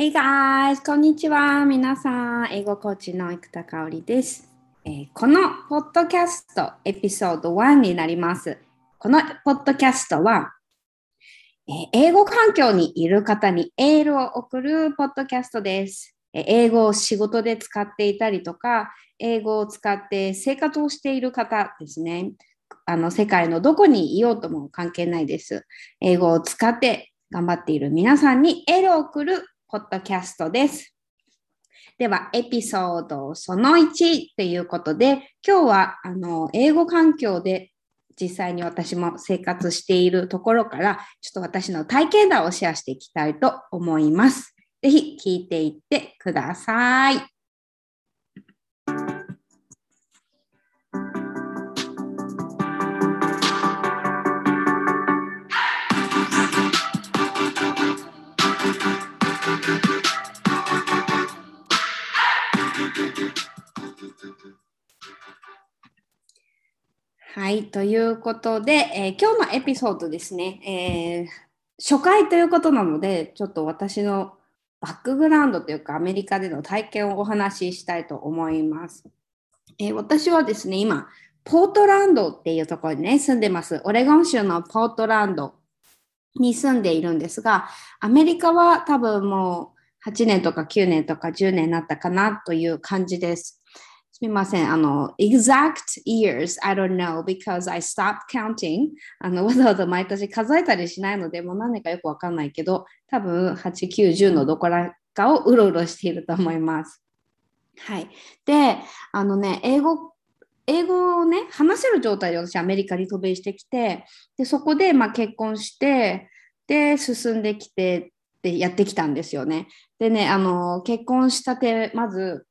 Hey guys! こんにちは。皆さん、英語コーチの生田香織です、えーこのポッドキャストエピソード1になります。このポッドキャストは、えー英語環境にいる方にエールを送るポッドキャストです。えー英語を仕事で使っていたりとか、英語を使って生活をしている方ですね。あの世界のどこにいようとも関係ないです。英語を使って頑張っている皆さんにエールを送るポッドキャストです。では、エピソードその1ということで、今日はあの英語環境で実際に私も生活しているところから、ちょっと私の体験談をシェアしていきたいと思います。ぜひ聞いていってください。はい、ということで、えー今日のエピソードですね、えー初回ということなので、ちょっと私のバックグラウンドというか、アメリカでの体験をお話ししたいと思います。えー私はですね、今、ポートランドっていうところにね、住んでます。オレゴン州のポートランドに住んでいるんですが、アメリカは多分もう8年とか9年とか10年になったかなという感じです。すみません。あの、exact years, I don't know, because I stopped counting. あの、わざわざ毎年数えたりしないので、もう何年かよくわかんないけど、多分8、9、10のどこらかをうろうろしていると思います。はい。で、あのね、英語、英語をね、話せる状態で私、アメリカに渡米してきて、で、そこで、ま、結婚して、で、進んできて、で、やってきたんですよね。でね、あの、結婚したて、まず、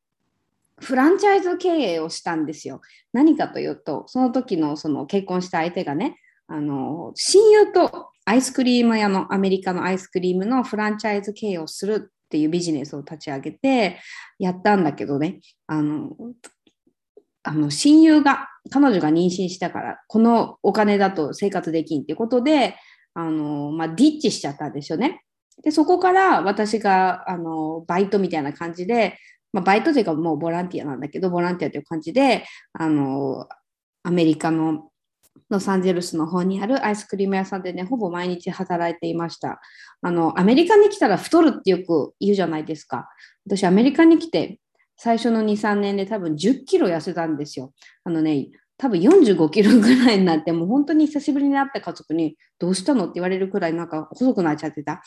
フランチャイズ経営をしたんですよ。何かというと、その時のその結婚した相手がね、あの親友とアイスクリーム屋のアメリカのアイスクリームのフランチャイズ経営をするっていうビジネスを立ち上げてやったんだけどね、あのあの親友が、彼女が妊娠したから、このお金だと生活できんっていうことで、あのまあ、ディッチしちゃったんですよね。で、そこから私があのバイトみたいな感じで、まあ、バイトというかもうボランティアなんだけど、ボランティアという感じで、あの、アメリカのロサンゼルスの方にあるアイスクリーム屋さんでね、ほぼ毎日働いていました。あの、アメリカに来たら太るってよく言うじゃないですか。私、アメリカに来て、最初の2、3年で多分10キロ痩せたんですよ。あのね、多分45キロぐらいになって、もう本当に久しぶりに会った家族に、どうしたのって言われるくらいなんか細くなっちゃってた。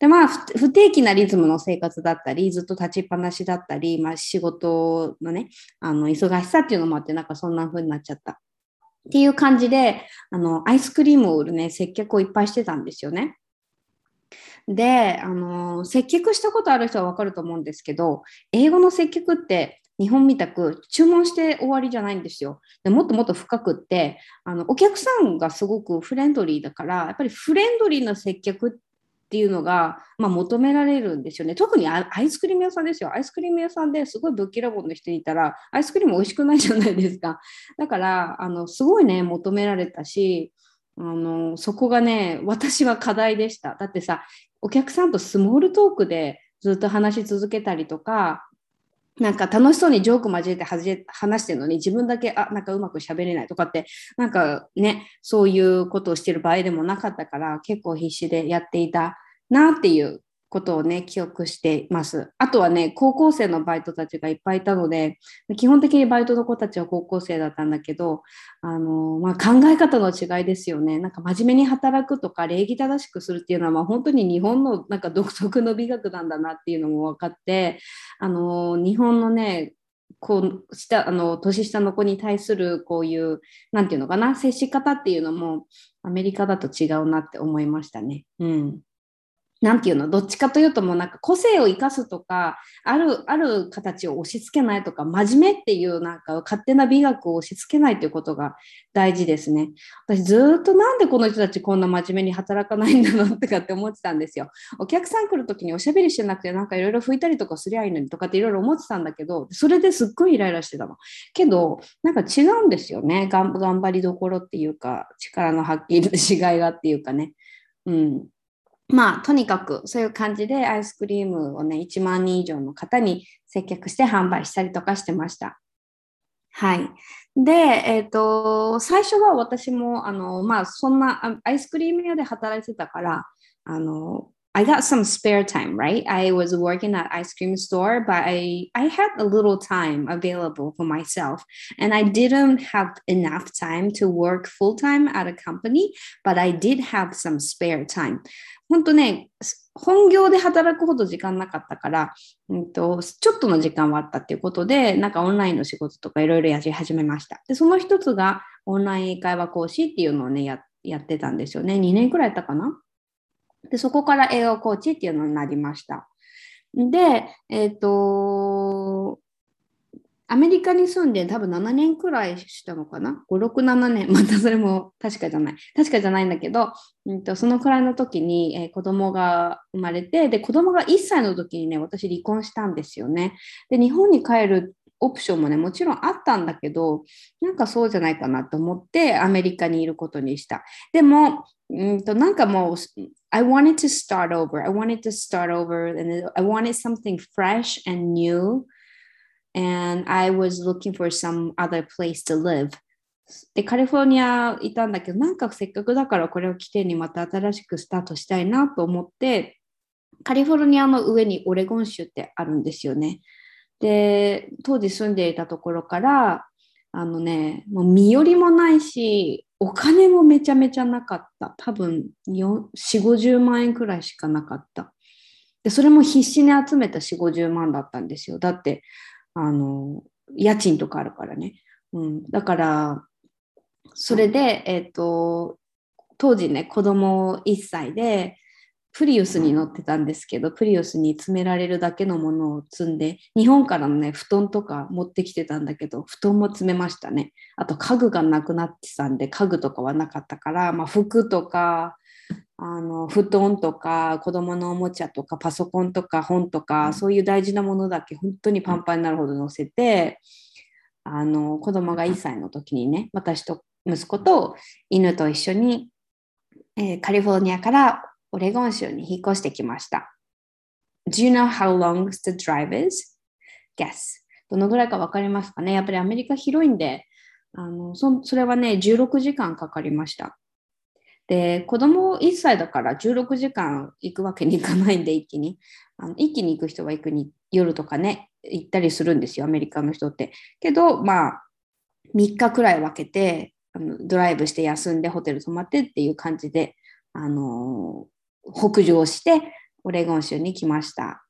でまあ、不定期なリズムの生活だったり、ずっと立ちっぱなしだったり、まあ、仕事のね、あの忙しさっていうのもあって、なんかそんな風になっちゃった。っていう感じで、あのアイスクリームを売るね、接客をいっぱいしてたんですよね。で、あの接客したことある人はわかると思うんですけど、英語の接客って日本みたく注文して終わりじゃないんですよ。でもっともっと深くってあの、お客さんがすごくフレンドリーだから、やっぱりフレンドリーな接客っっていうのが、まあ、求められるんですよね。特にアイスクリーム屋さんですよ。アイスクリーム屋さんですごいぶっきらぼうの人いたら、アイスクリーム美味しくないじゃないですか。だから、あのすごいね、求められたし、あのそこがね、私は課題でした。だってさ、お客さんとスモールトークでずっと話し続けたりとか、なんか楽しそうにジョーク交えてはじ話してるのに自分だけあなんかうまく喋れないとかってなんかねそういうことをしてる場合でもなかったから結構必死でやっていたなっていうことをね記憶しています。あとはね高校生のバイトたちがいっぱいいたので基本的にバイトの子たちは高校生だったんだけどあの、まあ、考え方の違いですよね。なんか真面目に働くとか礼儀正しくするっていうのは、まあ、本当に日本のなんか独特の美学なんだなっていうのも分かってあの日本のねこう下あの年下の子に対するこういうなんていうのかな接し方っていうのもアメリカだと違うなって思いましたね。うんなんていうのどっちかというともうなんか個性を生かすとかあるある形を押し付けないとか真面目っていうなんか勝手な美学を押し付けないということが大事ですね。私ずっとなんでこの人たちこんな真面目に働かないんだろうとかって思ってたんですよ。お客さん来る時におしゃべりしてなくてなんかいろいろ拭いたりとかすりゃいいのにとかっていろいろ思ってたんだけどそれですっごいイライラしてたの。けどなんか違うんですよね頑張りどころっていうか力の発揮しがいがっていうかね。うんまあ、とにかくそういう感じでアイスクリームをね、1万人以上の方に接客して販売したりとかしてました。はい。で、えっ、ー、と、最初は私も、あの、まあ、そんなアイスクリーム屋で働いてたから、あの、I got some spare time, right? I was working at ice cream store, but I I had a little time available for myself, and I didn't have enough time to work full time at a company, but I did have some spare time. 本当ね、本業で働くほど時間なかったから、うんと、ちょっとの時間はあったっていうことで、なんかオンラインの仕事とかいろいろやり始めました。で、その一つがオンライン英会話講師っていうのをね、ややってたんですよね。2年くらいやったかなで、そこから英語コーチっていうのになりました。で、えっ、ー、と、アメリカに住んで多分7年くらいしたのかな ?5、6、7年。またそれも確かじゃない。確かじゃないんだけど、うんと、そのくらいの時に、えー、子供が生まれて、で、子供が1歳の時にね、私離婚したんですよね。で、日本に帰るオプションもね、もちろんあったんだけど、なんかそうじゃないかなと思ってアメリカにいることにした。でも、うんとなんかもう、I wanted to start over. I wanted to start over and I wanted something fresh and new. And I was looking for some other place to live. で、カリフォルニアいたんだけど、なんかせっかくだからこれを起点にまた新しくスタートしたいなと思って、カリフォルニアの上にオレゴン州ってあるんですよね。で、当時住んでいたところから、あのね、もう身寄りもないし、お金もめちゃめちゃなかった。多分4、50万円くらいしかなかった。で、それも必死に集めた4、50万だったんですよ。だって、あの、家賃とかあるからね。うん。だから、それで、えっ、ー、と、当時ね、子供1歳で、プリウスに乗ってたんですけど、プリウスに詰められるだけのものを積んで、日本からのね、布団とか持ってきてたんだけど、布団も詰めましたね。あと家具がなくなってたんで、家具とかはなかったから、まあ、服とか、あの布団とか子供のおもちゃとかパソコンとか本とか、そういう大事なものだけ本当にパンパンになるほど載せて、あの子供が1歳の時にね、私と息子と犬と一緒に、えー、カリフォルニアからオレゴン州に引っ越してきました。Do you know how long the drive is? Guess. どのぐらいか分かりますかね？やっぱりアメリカ広いんで、あのそそれはね、16時間かかりました。で、子供1歳だから16時間行くわけにいかないんで、一気に。あの一気に行く人は行くに、夜とかね、行ったりするんですよ、アメリカの人って。けど、まあ、3日くらい分けて、あのドライブして休んでホテル泊まってっていう感じで、あの北上してオレゴン州に来ました。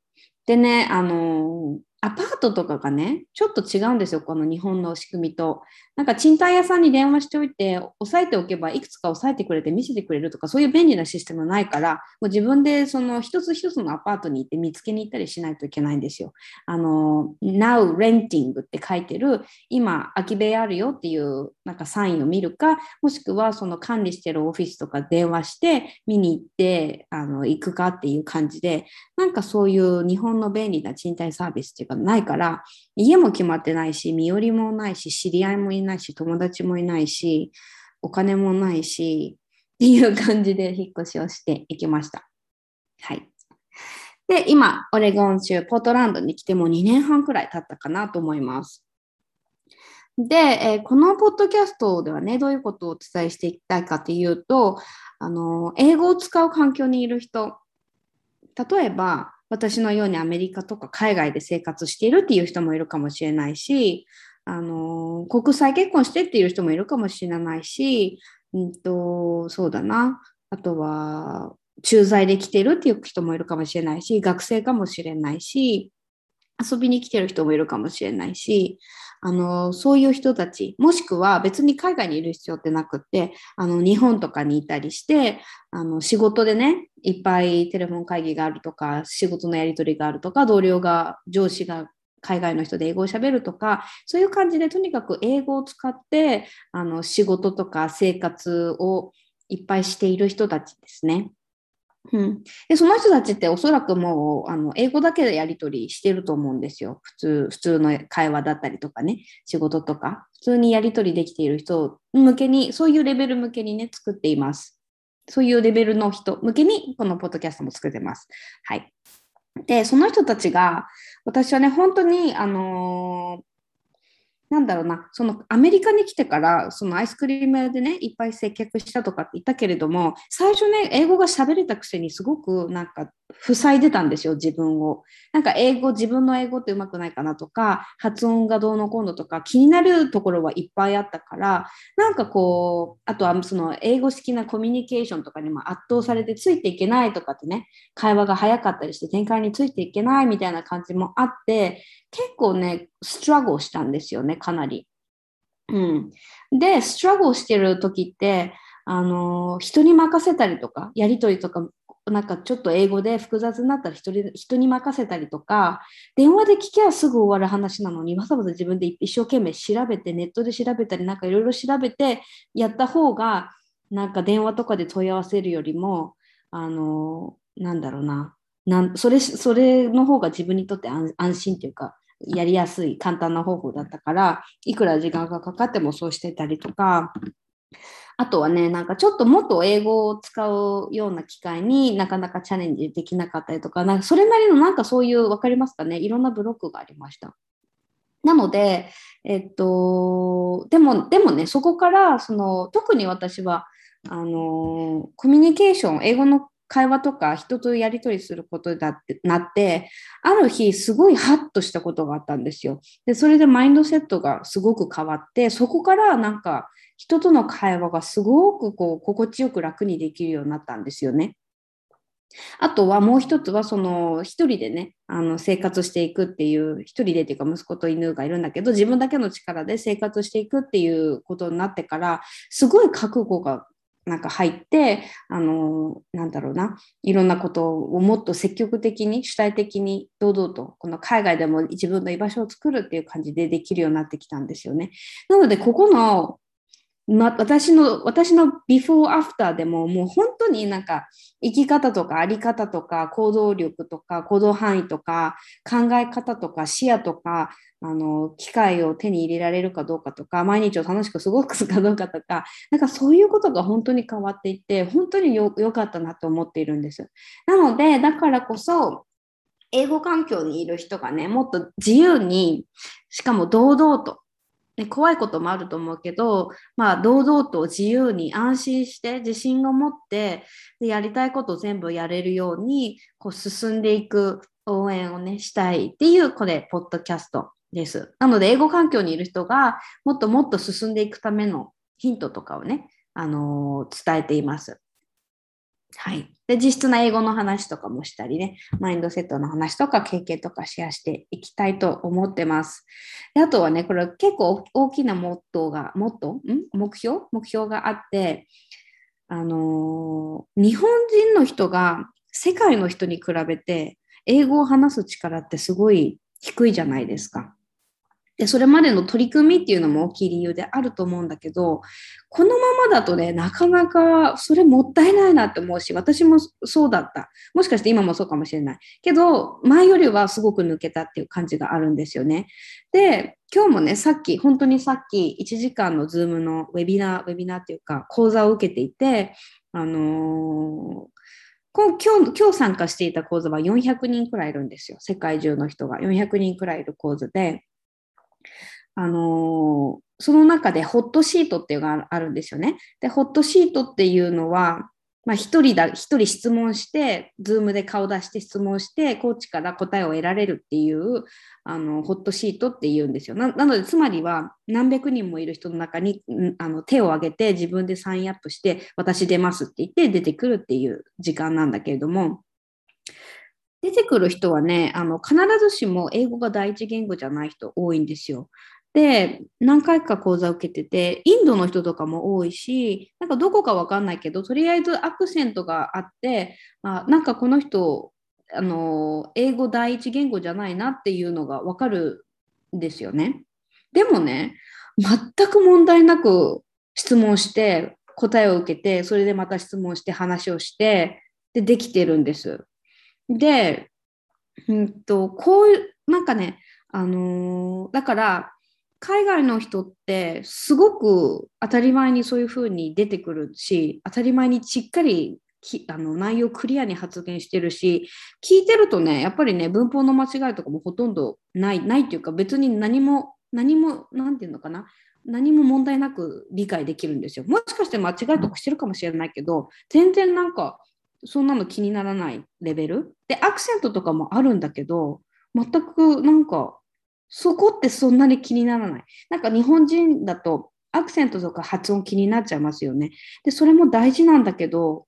でね、あのアパートとかがね、ちょっと違うんですよ、この日本の仕組みと。なんか賃貸屋さんに電話しておいて、押さえておけばいくつか押さえてくれて見せてくれるとか、そういう便利なシステムないから、もう自分でその一つ一つのアパートに行って見つけに行ったりしないといけないんですよ。あの、Now Renting って書いてる、今空き部屋あるよっていうなんかサインを見るか、もしくはその管理してるオフィスとか電話して見に行ってあの行くかっていう感じで、なんかそういう日本の便利な賃貸サービスっていうかないから、家も決まってないし、身寄りもないし、知り合いもいないし、友達もいないし、お金もないし、っていう感じで引っ越しをしていきました。はい。で、今、オレゴン州、ポートランドに来ても2年半くらい経ったかなと思います。で、えー、このポッドキャストではね、どういうことをお伝えしていきたいかというと、あの、英語を使う環境にいる人、例えば、私のようにアメリカとか海外で生活しているっていう人もいるかもしれないし、あの国際結婚してっていう人もいるかもしれないし、うんと、そうだな。あとは、駐在で来てるっていう人もいるかもしれないし、学生かもしれないし、遊びに来てる人もいるかもしれないし、あの、そういう人たち、もしくは別に海外にいる必要ってなくって、あの、日本とかにいたりして、あの、仕事でね、いっぱいテレフォン会議があるとか、仕事のやり取りがあるとか、同僚が、上司が海外の人で英語をしゃべるとか、そういう感じでとにかく英語を使って、あの、仕事とか生活をいっぱいしている人たちですね。うん、でその人たちっておそらくもうあの英語だけでやり取りしてると思うんですよ。普通普通の会話だったりとかね、仕事とか、普通にやり取りできている人向けに、そういうレベル向けにね、作っています。そういうレベルの人向けにこのポッドキャストも作ってます。はい。で、その人たちが、私はね、本当に、あの、なんだろうな、そのアメリカに来てから、そのアイスクリーム屋でね、いっぱい接客したとかって言ったけれども、最初ね、英語が喋れたくせにすごくなんか塞いでたんですよ、自分を。なんか英語、自分の英語ってうまくないかなとか、発音がどうのこうのとか、気になるところはいっぱいあったから、なんかこう、あとはその英語式なコミュニケーションとかにも圧倒されてついていけないとかってね、会話が早かったりして展開についていけないみたいな感じもあって、結構ね、ストラゴしたんですよね、かなり。うん。で、ストラゴしてる時って、あの人に任せたりとか、やりとりとかなんかちょっと英語で複雑になったら人人に任せたりとか、電話で聞きゃすぐ終わる話なのに、わざわざ自分で一生懸命調べて、ネットで調べたり、なんかいろいろ調べてやった方が、なんか電話とかで問い合わせるよりも、あの、なんだろうな、なんそれそれの方が自分にとって安心というか、やりやすい簡単な方法だったから、いくら時間がかかってもそうしてたりとか、あとはね、なんかちょっともっと英語を使うような機会になかなかチャレンジできなかったりとか、なんかそれなりのなんかそういう、わかりますかね、いろんなブロックがありました。なので、えっと、でも、でもね、そこから、その、特に私は、あの、コミュニケーション、英語の会話とか人とやり取りすることだってなって、ある日すごいハッとしたことがあったんですよ。で、それでマインドセットがすごく変わって、そこからなんか人との会話がすごくこう心地よく楽にできるようになったんですよね。あとはもう一つはその一人でねあの生活していくっていう一人でっていうか息子と犬がいるんだけど自分だけの力で生活していくっていうことになってからすごい覚悟がなんか入ってあのなんだろうないろんなことをもっと積極的に主体的に堂々とこの海外でも自分の居場所を作るっていう感じでできるようになってきたんですよね。なのでここのま、私の、私のビフォーアフターでももう本当になんか生き方とかあり方とか行動力とか行動範囲とか考え方とか視野とかあの機会を手に入れられるかどうかとか毎日を楽しく過ごすかどうかとかなんかそういうことが本当に変わっていって本当に良かったなと思っているんです。なのでだからこそ英語環境にいる人がねもっと自由にしかも堂々とね、怖いこともあると思うけど、まあ、堂々と自由に安心して自信を持ってでやりたいことを全部やれるようにこう進んでいく応援をねしたいっていうこれポッドキャストです。なので英語環境にいる人がもっともっと進んでいくためのヒントとかをね、あのー、伝えています。はい。で、実質な英語の話とかもしたりね、マインドセットの話とか経験とかシェアしていきたいと思ってます。であとはね、これ結構大きなモットーが、モットん？目標？目標があって、あのー、日本人の人が世界の人に比べて英語を話す力ってすごい低いじゃないですか。で、それまでの取り組みっていうのも大きい理由であると思うんだけど、このままだとね、なかなかそれもったいないなって思うし、私もそうだった。もしかして今もそうかもしれない。けど、前よりはすごく抜けたっていう感じがあるんですよね。で、今日もね、さっき、本当にさっき1時間のズームのウェビナー、ウェビナーっていうか講座を受けていて、あのー今日今日参加していた講座は400人くらいいるんですよ。世界中の人が400人くらいいる講座で。あのー、その中でホットシートっていうのがあるんですよね。で、ホットシートっていうのは、まあ、一人だ、一人質問して、 Zoom で顔出して質問して、コーチから答えを得られるっていう、あの、ホットシートっていうんですよ。なので、つまりは、何百人もいる人の中に、あの、手を挙げて、自分でサインアップして、私出ますって言って出てくるっていう時間なんだけれども、出てくる人はね、あの必ずしも英語が第一言語じゃない人多いんですよ。で、何回か講座を受けてて、インドの人とかも多いし、なんかどこかわかんないけど、とりあえずアクセントがあって、あなんかこの人、あの、英語第一言語じゃないなっていうのがわかるんですよね。でもね、全く問題なく質問して、答えを受けて、それでまた質問して話をして、で、できてるんです。で、うんと、こういう、なんかね、あのー、だから、海外の人ってすごく当たり前にそういうふうに出てくるし当たり前にしっかりきあの内容クリアに発言してるし聞いてるとねやっぱりね文法の間違いとかもほとんどないないっていうか別に何も何も何て言うのかな何も問題なく理解できるんですよ。もしかして間違いとかしてるかもしれないけど全然なんかそんなの気にならないレベル？でアクセントとかもあるんだけど全くなんかそこってそんなに気にならない。なんか日本人だとアクセントとか発音気になっちゃいますよね。で、それも大事なんだけど、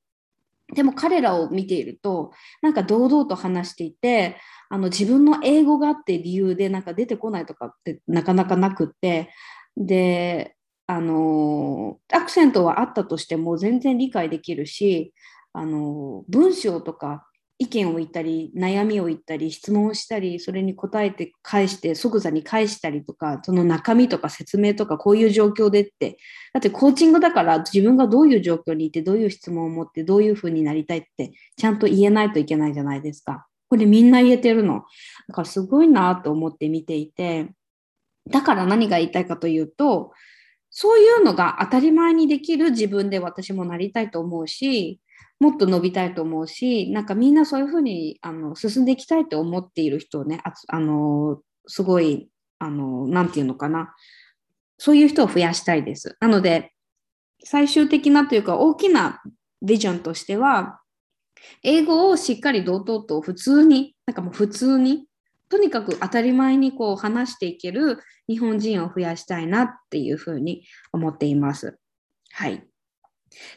でも彼らを見ていると、なんか堂々と話していて、あの自分の英語があって理由でなんか出てこないとかってなかなかなくって、で、あのアクセントはあったとしても全然理解できるし、あの文章とか意見を言ったり悩みを言ったり質問をしたりそれに答えて返して即座に返したりとかその中身とか説明とかこういう状況でってだってコーチングだから自分がどういう状況にいてどういう質問を持ってどういうふうになりたいってちゃんと言えないといけないじゃないですか。これみんな言えてるの。だからすごいなと思って見ていてだから何が言いたいかというとそういうのが当たり前にできる自分で私もなりたいと思うしもっと伸びたいと思うし、なんかみんなそういうふうにあの進んでいきたいと思っている人をね、ああのすごい、あのなんていうのかな、そういう人を増やしたいです。なので、最終的なというか大きなビジョンとしては、英語をしっかり堂々と普通に、なんかもう普通に、とにかく当たり前にこう話していける日本人を増やしたいなっていうふうに思っています。はい。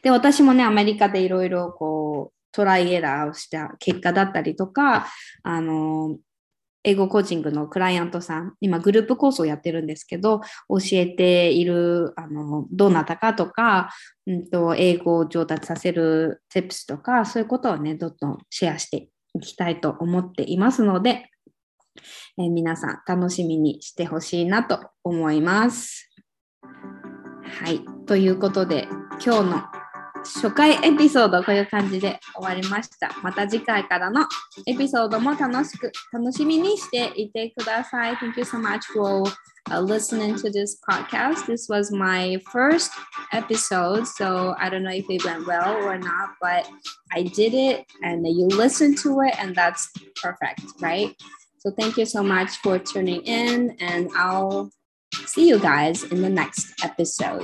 で、私もね、アメリカでいろいろこう、トライエラーをした結果だったりとか、あの、英語コーチングのクライアントさん、今グループコースをやってるんですけど、教えている、あの、どなたかとか、うんと、英語を上達させる tips とか、そういうことをね、どんどんシェアしていきたいと思っていますので、えー、皆さん楽しみにしてほしいなと思います。はい。ということで、今日の初回エピソードこういう感じで終わりました。また次回からのエピソードも楽しく、楽しみにしていてください。Thank you so much for uh, listening to this podcast. This was my first episode, so I don't know if it went well or not, but I did it and you listened to it, and that's perfect, right? So thank you so much for tuning in, and I'll see you guys in the next episode.